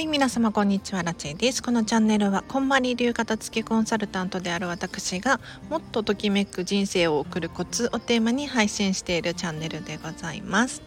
はい皆様こんにちはラチェです。このチャンネルはこんまり流片付けコンサルタントである私がもっとときめく人生を送るコツをテーマに配信しているチャンネルでございます。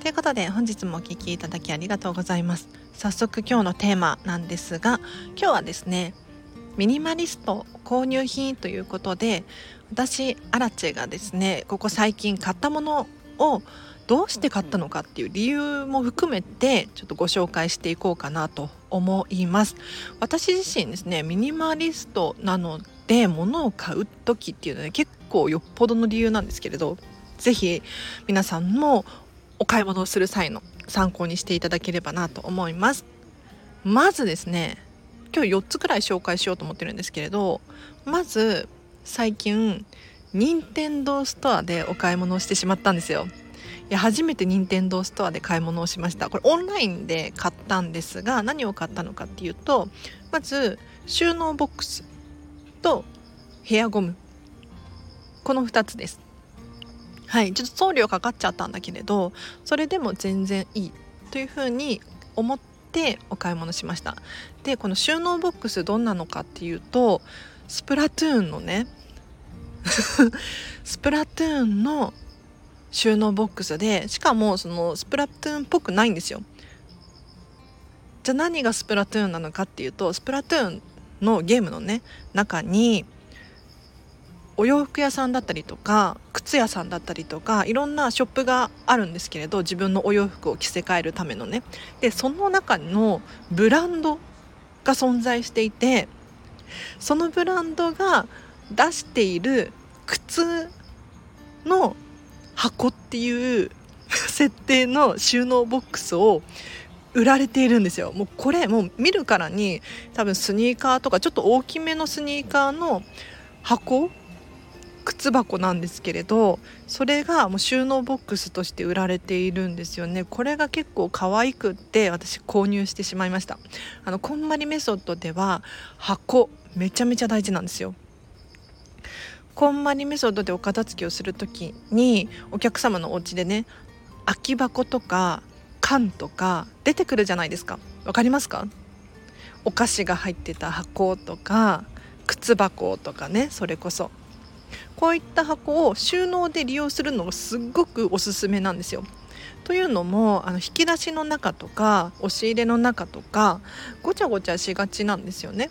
ということで本日もお聴きいただきありがとうございます。早速今日のテーマなんですが今日はですねミニマリスト購入品ということで私アラチェがですねここ最近買ったものをどうして買ったのかっていう理由も含めてちょっとご紹介していこうかなと思います。私自身ですねミニマリストなので物を買う時っていうのは、ね、結構よっぽどの理由なんですけれど是非皆さんもお買い物をする際の参考にしていただければなと思います。まずですね今日4つくらい紹介しようと思ってるんですけれどまず最近任天堂ストアでお買い物をしてしまったんですよ。や初めて任天堂ストアで買い物をしました。これオンラインで買ったんですが何を買ったのかっていうとまず収納ボックスとヘアゴム。この2つです。はい。ちょっと送料かかっちゃったんだけれどそれでも全然いいというふうに思ってお買い物しました。でこの収納ボックスどんなのかっていうとスプラトゥーンのね スプラトゥーンの収納ボックスでしかもそのスプラトゥーンっぽくないんですよ。じゃあ何がスプラトゥーンなのかっていうとスプラトゥーンのゲームのね中にお洋服屋さんだったりとか靴屋さんだったりとかいろんなショップがあるんですけれど自分のお洋服を着せ替えるためのね。でその中のブランドが存在していてそのブランドが出している靴の箱っていう設定の収納ボックスを売られているんですよ。もうこれもう見るからに多分スニーカーとかちょっと大きめのスニーカーの箱靴箱なんですけれどそれがもう収納ボックスとして売られているんですよね。これが結構可愛くって私購入してしまいました。あのこんまりメソッドでは箱めちゃめちゃ大事なんですよ。こんまりメソッドでお片付けをする時にお客様のお家でね空き箱とか缶とか出てくるじゃないですかわかりますか？お菓子が入ってた箱とか靴箱とかねそれこそこういった箱を収納で利用するのがすっごくおすすめなんですよ。というのもあの引き出しの中とか押し入れの中とかごちゃごちゃしがちなんですよね。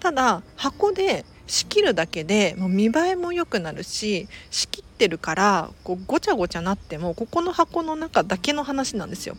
ただ箱で仕切るだけでもう見栄えも良くなるし仕切ってるからこうごちゃごちゃなってもここの箱の中だけの話なんですよ。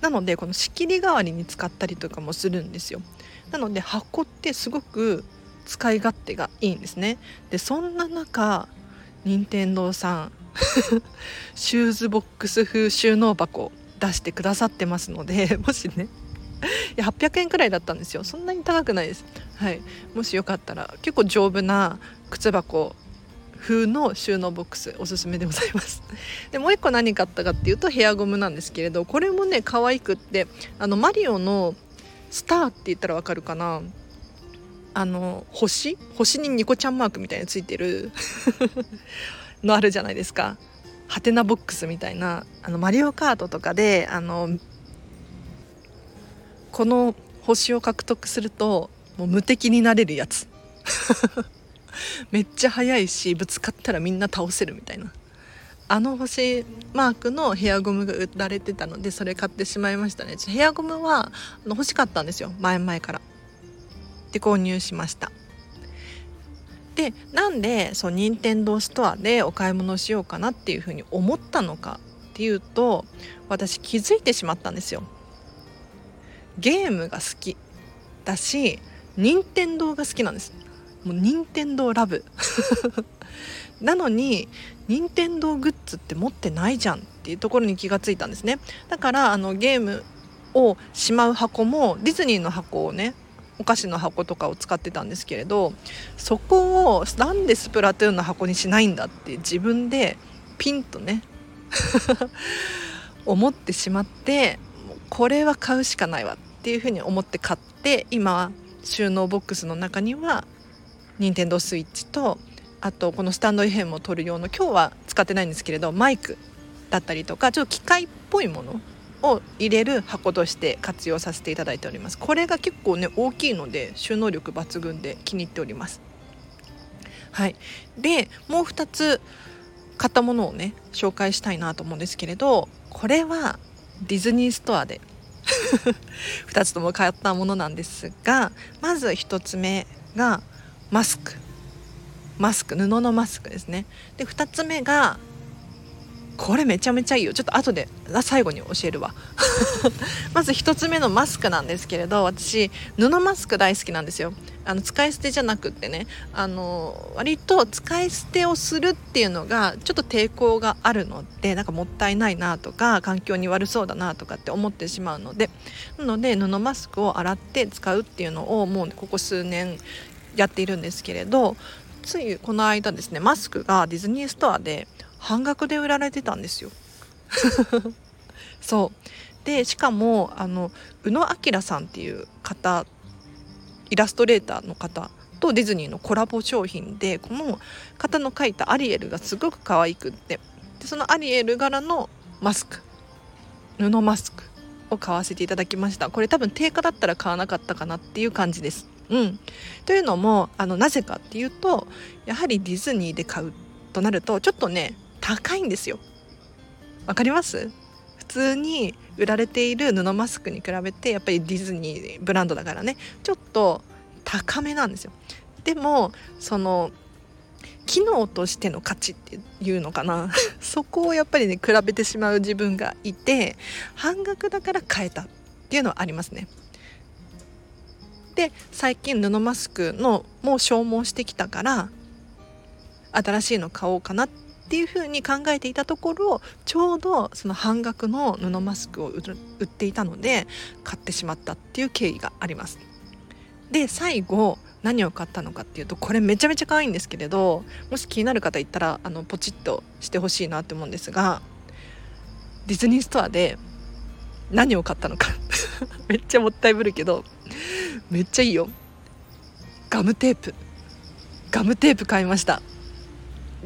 なのでこの仕切り代わりに使ったりとかもするんですよ。なので箱ってすごく使い勝手がいいんですね。でそんな中任天堂さん シューズボックス風収納箱出してくださってますのでもしねいや800円くらいだったんですよ。そんなに高くないです。はい。もしよかったら結構丈夫な靴箱風の収納ボックスおすすめでございます。でもう一個何買ったかっていうとヘアゴムなんですけれどこれもね可愛くってあのマリオのスターって言ったらわかるかな。あの星？星にニコちゃんマークみたいについてる のあるじゃないですか。ハテナボックスみたいなあのマリオカートとかであのこの星を獲得するともう無敵になれるやつ。めっちゃ速いしぶつかったらみんな倒せるみたいな。あの星マークのヘアゴムが売られてたのでそれ買ってしまいましたね。ヘアゴムはあの欲しかったんですよ。前々から。で購入しました。でなんでそう任天堂ストアでお買い物しようかなっていうふうに思ったのかっていうと私気づいてしまったんですよ。ゲームが好きだし任天堂が好きなんです。もう任天堂ラブ。なのに任天堂グッズって持ってないじゃんっていうところに気がついたんですね。だからあのゲームをしまう箱もディズニーの箱をねお菓子の箱とかを使ってたんですけれどそこをなんでスプラトゥーンの箱にしないんだって自分でピンとね 思ってしまってこれは買うしかないわっていうふうに思って買って今収納ボックスの中には任天堂スイッチとあとこのスタンド FM を撮る用の今日は使ってないんですけれどマイクだったりとかちょっと機械っぽいものを入れる箱として活用させていただいております。これが結構ね大きいので収納力抜群で気に入っております。はい。でもう2つ買ったものをね紹介したいなと思うんですけれどこれはディズニーストアで 2つとも買ったものなんですがまず1つ目がマスク。マスク布のマスクですね。で2つ目がこれめちゃめちゃいいよ。ちょっと後で最後に教えるわ。まず1つ目のマスクなんですけれど私布マスク大好きなんですよ。あの使い捨てじゃなくってね。あの割と使い捨てをするっていうのがちょっと抵抗があるのでなんかもったいないなとか環境に悪そうだなとかって思ってしまうので。なので布マスクを洗って使うっていうのをもうここ数年やっているんですけれどついこの間ですねマスクがディズニーストアで半額で売られてたんですよ。そう。でしかもあの宇野明さんっていう方イラストレーターの方とディズニーのコラボ商品でこの方の描いたアリエルがすごく可愛くって。でそのアリエル柄のマスク。布マスクを買わせていただきました。これ多分定価だったら買わなかったかなっていう感じです。うん、というのもあのなぜかっていうとやはりディズニーで買うとなるとちょっとね高いんですよ。わかります？普通に売られている布マスクに比べてやっぱりディズニーブランドだからね。ちょっと高めなんですよ。でもその機能としての価値っていうのかな。そこをやっぱりね比べてしまう自分がいて半額だから買えたっていうのはありますね。で最近布マスクのもう消耗してきたから新しいの買おうかなってっていうふうに考えていたところちょうどその半額の布マスクを売っていたので買ってしまったっていう経緯があります。で最後何を買ったのかっていうとこれめちゃめちゃ可愛いんですけれどもし気になる方いったらあのポチッとしてほしいなって思うんですがディズニーストアで何を買ったのか めっちゃもったいぶるけどめっちゃいいよ。ガムテープ。ガムテープ買いました。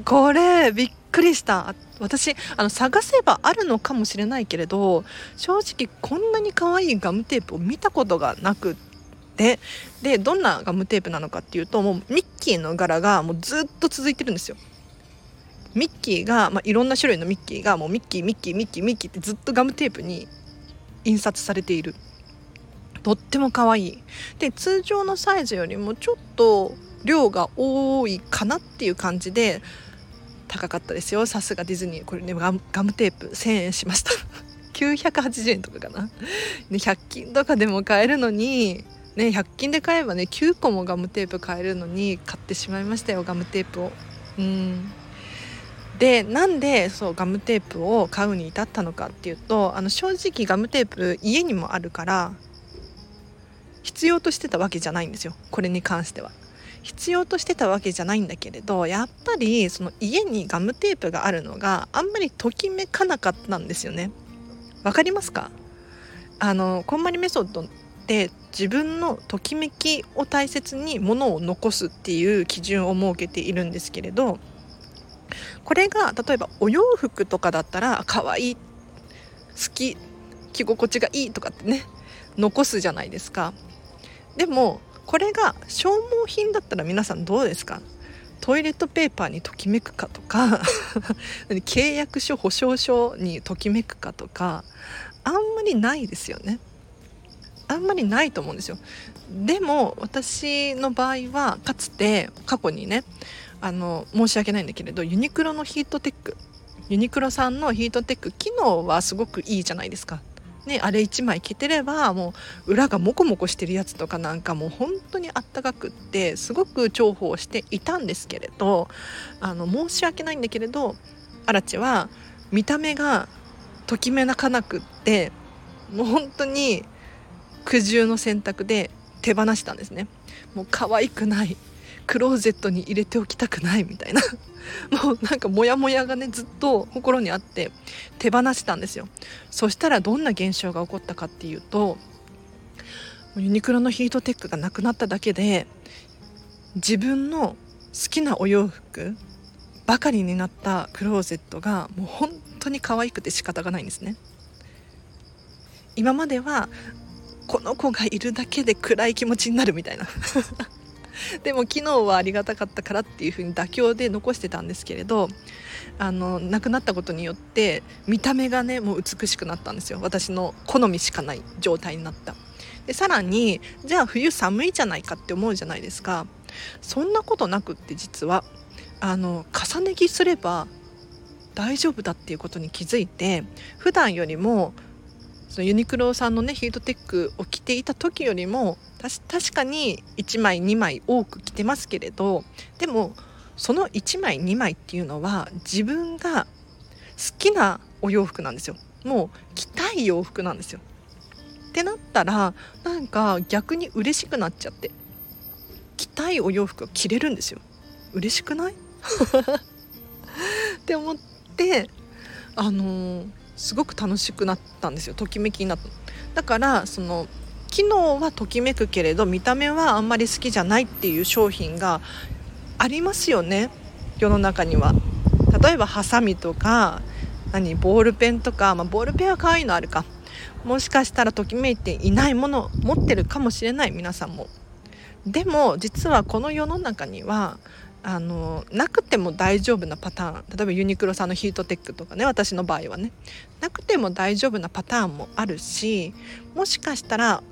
これびっくりした。私あの探せばあるのかもしれないけれど正直こんなに可愛いガムテープを見たことがなくって。でどんなガムテープなのかっていうともうミッキーの柄がもうずっと続いてるんですよ。ミッキーが、まあ、いろんな種類のミッキーがもうミッキーミッキーミッキーミッキーってずっとガムテープに印刷されている。とっても可愛い。で通常のサイズよりもちょっと量が多いかなっていう感じで高かったですよ。さすがディズニーこれねガムテープ1000円しました。980円とかかな、ね、100均とかでも買えるのにね100均で買えばね9個もガムテープ買えるのに買ってしまいましたよガムテープを。うん。でなんでそうガムテープを買うに至ったのかっていうとあの正直ガムテープ家にもあるから必要としてたわけじゃないんですよ。これに関しては。必要としてたわけじゃないんだけれどやっぱりその家にガムテープがあるのがあんまりときめかなかったんですよね。わかりますか？あのこんまりメソッドって自分のときめきを大切にものを残すっていう基準を設けているんですけれどこれが例えばお洋服とかだったら可愛い好き着心地がいいとかってね残すじゃないですかでもこれが消耗品だったら皆さんどうですか？トイレットペーパーにときめくかとか 契約書保証書にときめくかとかあんまりないですよね。あんまりないと思うんですよ。でも私の場合はかつて過去にねあの申し訳ないんだけれどユニクロのヒートテックユニクロさんのヒートテック機能はすごくいいじゃないですか。ね、あれ1枚着てればもう裏がモコモコしてるやつとかなんかもう本当にあったかくってすごく重宝していたんですけれどあの申し訳ないんだけれどアラチは見た目がときめかなくってもう本当に苦渋の選択で手放したんですね。もう可愛くない。クローゼットに入れておきたくないみたいな。もうなんかモヤモヤがねずっと心にあって手放したんですよ。そしたらどんな現象が起こったかっていうとユニクロのヒートテックがなくなっただけで自分の好きなお洋服ばかりになったクローゼットがもう本当に可愛くて仕方がないんですね。今まではこの子がいるだけで暗い気持ちになるみたいな。でも昨日はありがたかったからっていう風に妥協で残してたんですけれどあの亡くなったことによって見た目がねもう美しくなったんですよ。私の好みしかない状態になった。でさらにじゃあ冬寒いじゃないかって思うじゃないですか。そんなことなくって実はあの重ね着すれば大丈夫だっていうことに気づいて普段よりもそのユニクロさんのねヒートテックを着ていた時よりも確かに1枚2枚多く着てますけれどでもその1枚2枚っていうのは自分が好きなお洋服なんですよ。もう着たい洋服なんですよ。ってなったらなんか逆に嬉しくなっちゃって着たいお洋服を着れるんですよ。嬉しくない？って思ってあのーすごく楽しくなったんですよ。ときめきになった。だからその機能はときめくけれど見た目はあんまり好きじゃないっていう商品がありますよね。世の中には。例えばハサミとか何ボールペンとか、まあ、ボールペンは可愛いのあるか。もしかしたらときめいていないもの持ってるかもしれない皆さんも。でも実はこの世の中にはあのなくても大丈夫なパターン例えばユニクロさんのヒートテックとかね私の場合はねなくても大丈夫なパターンもあるしもしかしたら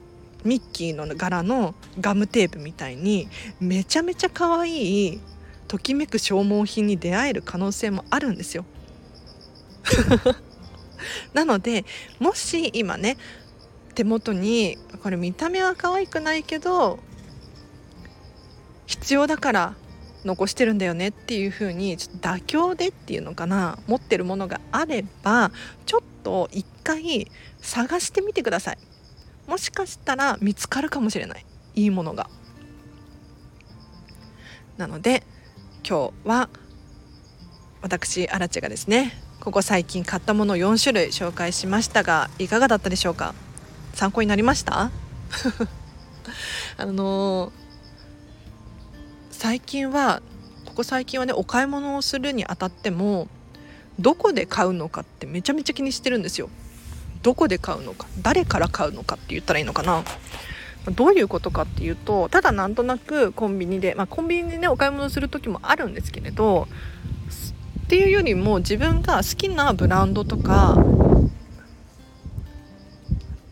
ミッキーの柄のガムテープみたいにめちゃめちゃ可愛いときめく消耗品に出会える可能性もあるんですよ。なのでもし今ね手元にこれ見た目は可愛くないけど必要だから残してるんだよねっていう風にちょっと妥協でっていうのかな。持ってるものがあればちょっと一回探してみてください。もしかしたら見つかるかもしれない。いいものが。なので今日は私アラチがですねここ最近買ったもの4種類紹介しましたがいかがだったでしょうか？参考になりました？あの最近はここ最近はねお買い物をするにあたってもどこで買うのかってめちゃめちゃ気にしてるんですよ。どこで買うのか誰から買うのかって言ったらいいのかな。どういうことかっていうとただなんとなくコンビニで、まあ、コンビニでねお買い物する時もあるんですけれどっていうよりも自分が好きなブランドとか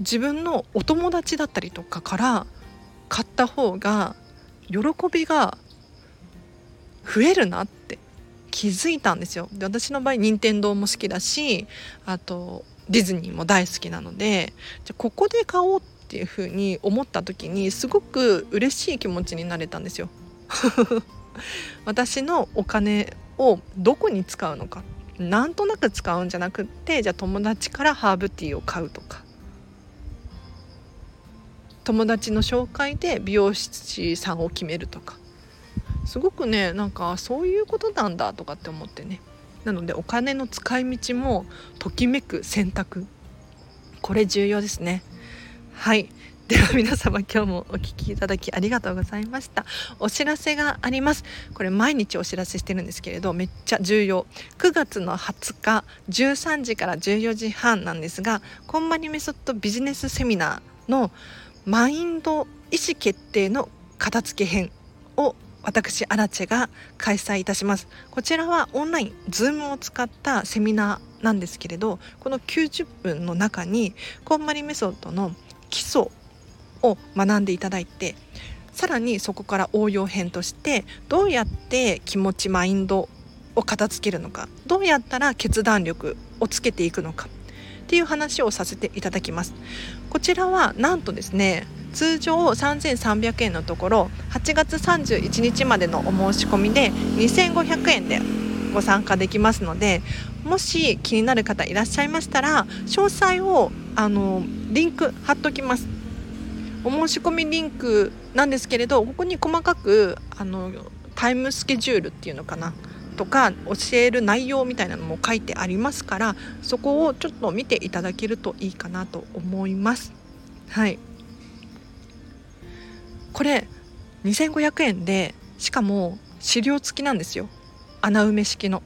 自分のお友達だったりとかから買った方が喜びが増えるなって気づいたんですよ。で私の場合任天堂も好きだしあとディズニーも大好きなのでじゃここで買おうっていう風に思った時にすごく嬉しい気持ちになれたんですよ。私のお金をどこに使うのか。なんとなく使うんじゃなくってじゃあ友達からハーブティーを買うとか。友達の紹介で美容師さんを決めるとか。すごくねなんかそういうことなんだとかって思ってね。なのでお金の使い道もときめく選択。これ重要ですね。はい。では皆様今日もお聴きいただきありがとうございました。お知らせがあります。これ毎日お知らせしてるんですけれどめっちゃ重要。9月の20日13時から14時半なんですがコンマニメソッドビジネスセミナーのマインド意思決定の片付け編を私アラチェが開催いたします。こちらはオンライン Zoom を使ったセミナーなんですけれどこの90分の中にこんまりメソッドの基礎を学んでいただいてさらにそこから応用編としてどうやって気持ちマインドを片付けるのかどうやったら決断力をつけていくのかっていう話をさせていただきます。こちらはなんとですね通常3300円のところ8月31日までのお申し込みで2500円でご参加できますのでもし気になる方いらっしゃいましたら詳細をあのリンク貼っときます。お申し込みリンクなんですけれどここに細かくあのタイムスケジュールっていうのかな。とか教える内容みたいなのも書いてありますからそこをちょっと見ていただけるといいかなと思います。はい。これ2500円でしかも資料付きなんですよ。穴埋め式の。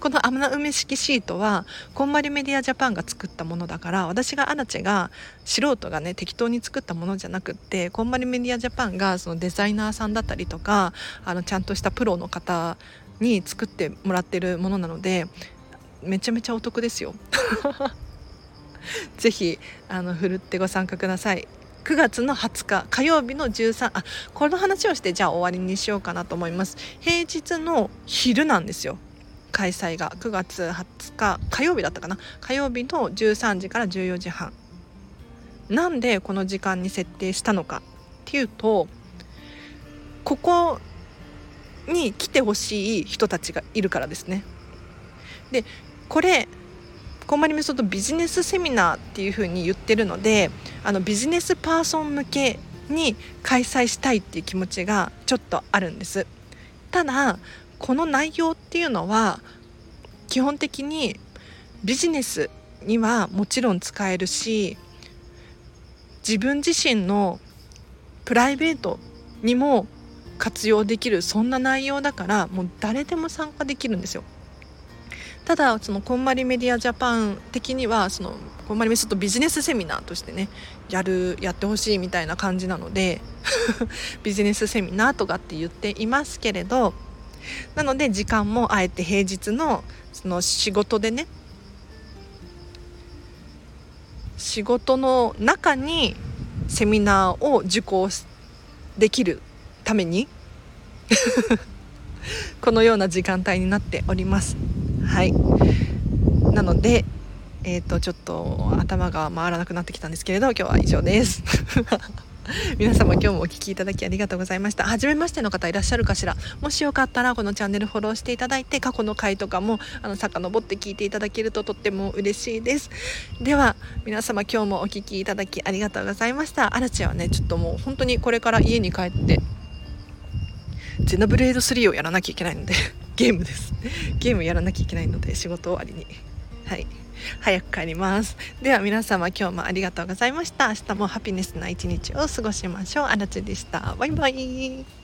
この穴埋め式シートはこんまりメディアジャパンが作ったものだから私がアラチェが素人がね適当に作ったものじゃなくってこんまりメディアジャパンがそのデザイナーさんだったりとかあのちゃんとしたプロの方に作ってもらってるものなのでめちゃめちゃお得ですよ。ぜひあのふるってご参加ください。9月の20日火曜日の13あこの話をしてじゃあ終わりにしようかなと思います平日の昼なんですよ開催が9月20日火曜日だったかな？火曜日の13時から14時半。なんでこの時間に設定したのかっていうとここに来てほしい人たちがいるからですね。でこれこんまりメソッドビジネスセミナーっていうふうに言ってるのであのビジネスパーソン向けに開催したいっていう気持ちがちょっとあるんです。ただこの内容っていうのは基本的にビジネスにはもちろん使えるし自分自身のプライベートにも活用できるそんな内容だからもう誰でも参加できるんですよ。ただそのこんまりメディアジャパン的にはそのこんまりメソッドビジネスセミナーとしてねやるやってほしいみたいな感じなので ビジネスセミナーとかって言っていますけれどなので時間もあえて平日のその仕事でね仕事の中にセミナーを受講できるために このような時間帯になっております。はい。なのでえーと、とちょっと頭が回らなくなってきたんですけれど今日は以上です。皆様今日もお聴きいただきありがとうございました。初めましての方いらっしゃるかしら。もしよかったらこのチャンネルフォローしていただいて過去の回とかもあの遡って聞いていただけるととっても嬉しいです。では皆様今日もお聴きいただきありがとうございました。アラチはねちょっともう本当にこれから家に帰ってゼノブレード3をやらなきゃいけないのでゲームです。ゲームやらなきゃいけないので仕事終わりに。はい。早く帰ります。では皆様今日もありがとうございました。明日もハピネスな一日を過ごしましょう。あらちでした。バイバイ。